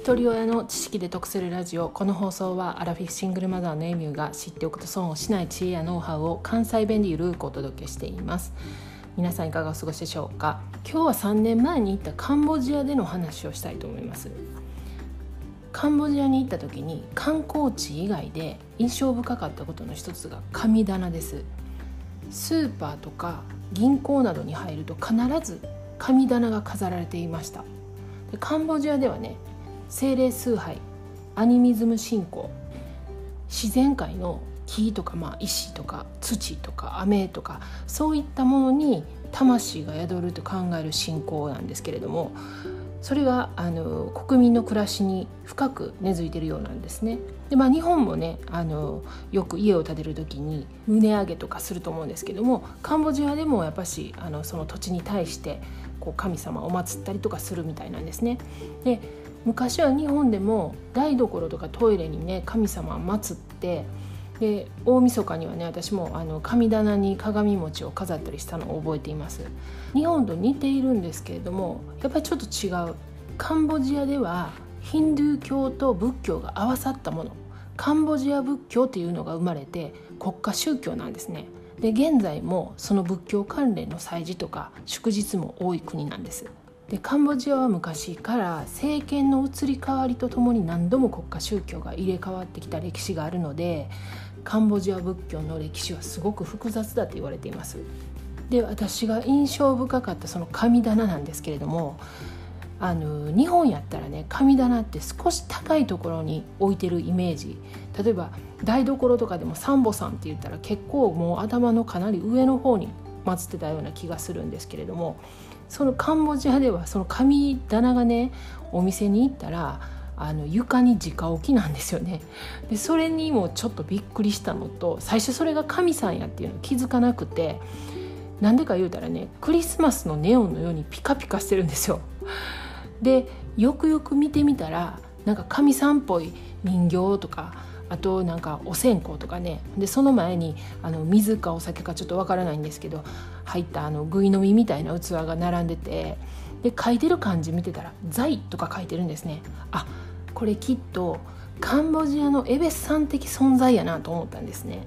一人親の知識で得するラジオ。この放送はアラフィフシングルマザーのエミューが知っておくと損をしない知恵やノウハウを関西弁でゆるくお届けしています。皆さんいかがお過ごしでしょうか？今日は3年前に行ったカンボジアでの話をしたいと思います。カンボジアに行った時に観光地以外で印象深かったことの一つが神棚です。スーパーとか銀行などに入ると必ず神棚が飾られていました。でカンボジアではね精霊崇拝アニミズム信仰自然界の木とか、まあ、石とか土とか雨とかそういったものに魂が宿ると考える信仰なんですけれどもそれがあの国民の暮らしに深く根付いてるようなんですね。でまあ、日本もねあのよく家を建てる時に棟上げとかすると思うんですけどもカンボジアでもやっぱしあのその土地に対してこう神様を祀ったりとかするみたいなんですね。で昔は日本でも台所とかトイレにね神様を祀って。で大晦日にはね私もあの神棚に鏡餅を飾ったりしたのを覚えています。日本と似ているんですけれどもやっぱりちょっと違う。カンボジアではヒンドゥー教と仏教が合わさったもの。カンボジア仏教っていうのが生まれて国家宗教なんですね。で現在もその仏教関連の祭事とか祝日も多い国なんです。でカンボジアは昔から政権の移り変わりとともに何度も国家宗教が入れ替わってきた歴史があるのでカンボジア仏教の歴史はすごく複雑だと言われています。で私が印象深かったその神棚なんですけれどもあの日本やったらね神棚って少し高いところに置いてるイメージ。例えば台所とかでもサンボさんって言ったら結構もう頭のかなり上の方に祀ってたような気がするんですけれどもそのカンボジアではその神棚がねお店に行ったらあの床に直置きなんですよね。でそれにもちょっとびっくりしたのと最初それが神さんやっていうの気づかなくてなんでか言うたらねクリスマスのネオンのようにピカピカしてるんですよ。でよくよく見てみたらなんか神さんっぽい人形とかあとなんかお線香とかね。でその前にあの水かお酒かちょっとわからないんですけど入ったあのぐい飲みみたいな器が並んでてで書いてる漢字見てたら「財」とか書いてるんですね。あこれきっとカンボジアのエベスさん的存在やなと思ったんですね。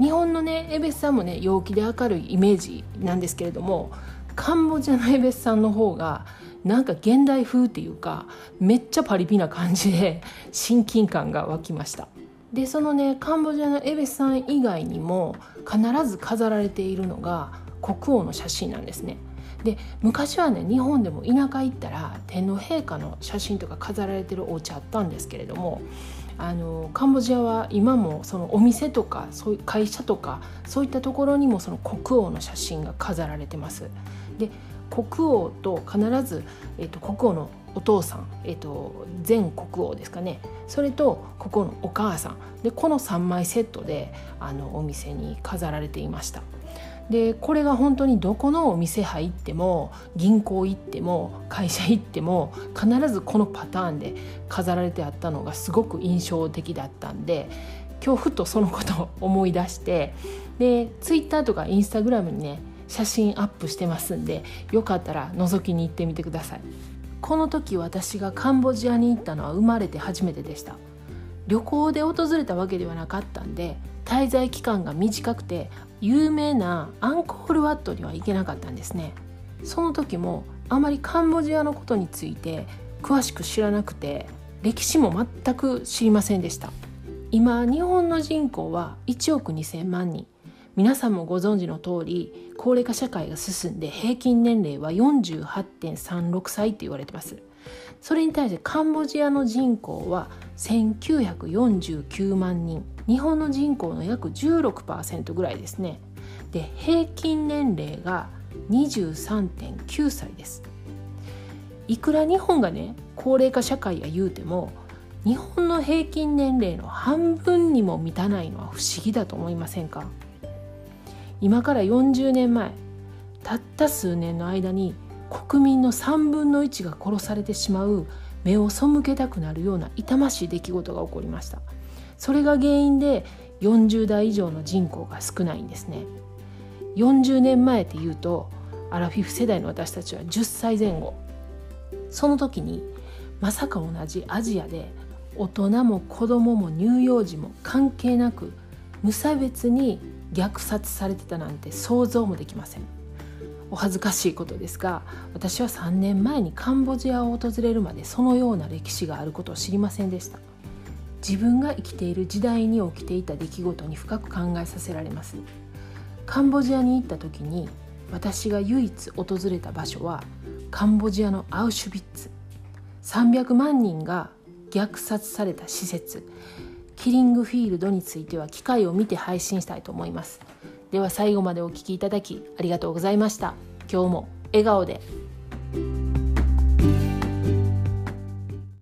日本のねエベスさんもね陽気で明るいイメージなんですけれどもカンボジアのエベスさんの方がなんか現代風っていうかめっちゃパリピな感じで親近感が湧きました。でそのねカンボジアのエベスさん以外にも必ず飾られているのが国王の写真なんですね。で昔はね日本でも田舎行ったら天皇陛下の写真とか飾られてるお家あったんですけれどもあのカンボジアは今もそのお店とかそういう会社とかそういったところにもその国王の写真が飾られてます。で国王と必ず、えっと、国王のお父さん、えっと、前国王ですかねそれと国王のお母さんでこの3枚セットであのお店に飾られていましたでこれが本当にどこのお店入っても銀行行っても会社行っても必ずこのパターンで飾られてあったのがすごく印象的だったんで今日ふとそのことを思い出してでツイッターとかインスタグラムにね写真アップしてますんでよかったら覗きに行ってみてください。この時私がカンボジアに行ったのは生まれて初めてでした旅行で訪れたわけではなかったんで滞在期間が短くて有名なアンコールワットには行けなかったんですね。その時もあまりカンボジアのことについて詳しく知らなくて歴史も全く知りませんでした。今日本の人口は1億2,000万人。皆さんもご存知の通り高齢化社会が進んで平均年齢は48.36歳って言われてます。それに対してカンボジアの人口は1949万人。日本の人口の約16%ぐらいですね。で平均年齢が23.9歳です。いくら日本がね高齢化社会や言うても日本の平均年齢の半分にも満たないのは不思議だと思いませんか？今から40年前たった数年の間に国民の3分の1が殺されてしまう目を背けたくなるような痛ましい出来事が起こりました。それが原因で40代以上の人口が少ないんですね。40年前っていうとアラフィフ世代の私たちは10歳前後。その時にまさか同じアジアで大人も子供も乳幼児も関係なく無差別に虐殺されてたなんて想像もできません。お恥ずかしいことですが私は3年前にカンボジアを訪れるまでそのような歴史があることを知りませんでした。自分が生きている時代に起きていた出来事に深く考えさせられます。カンボジアに行った時に私が唯一訪れた場所はカンボジアのアウシュビッツ。300万人が虐殺された施設キリングフィールドについては機会を見て配信したいと思います。では最後までお聴きいただきありがとうございました。今日も笑顔で。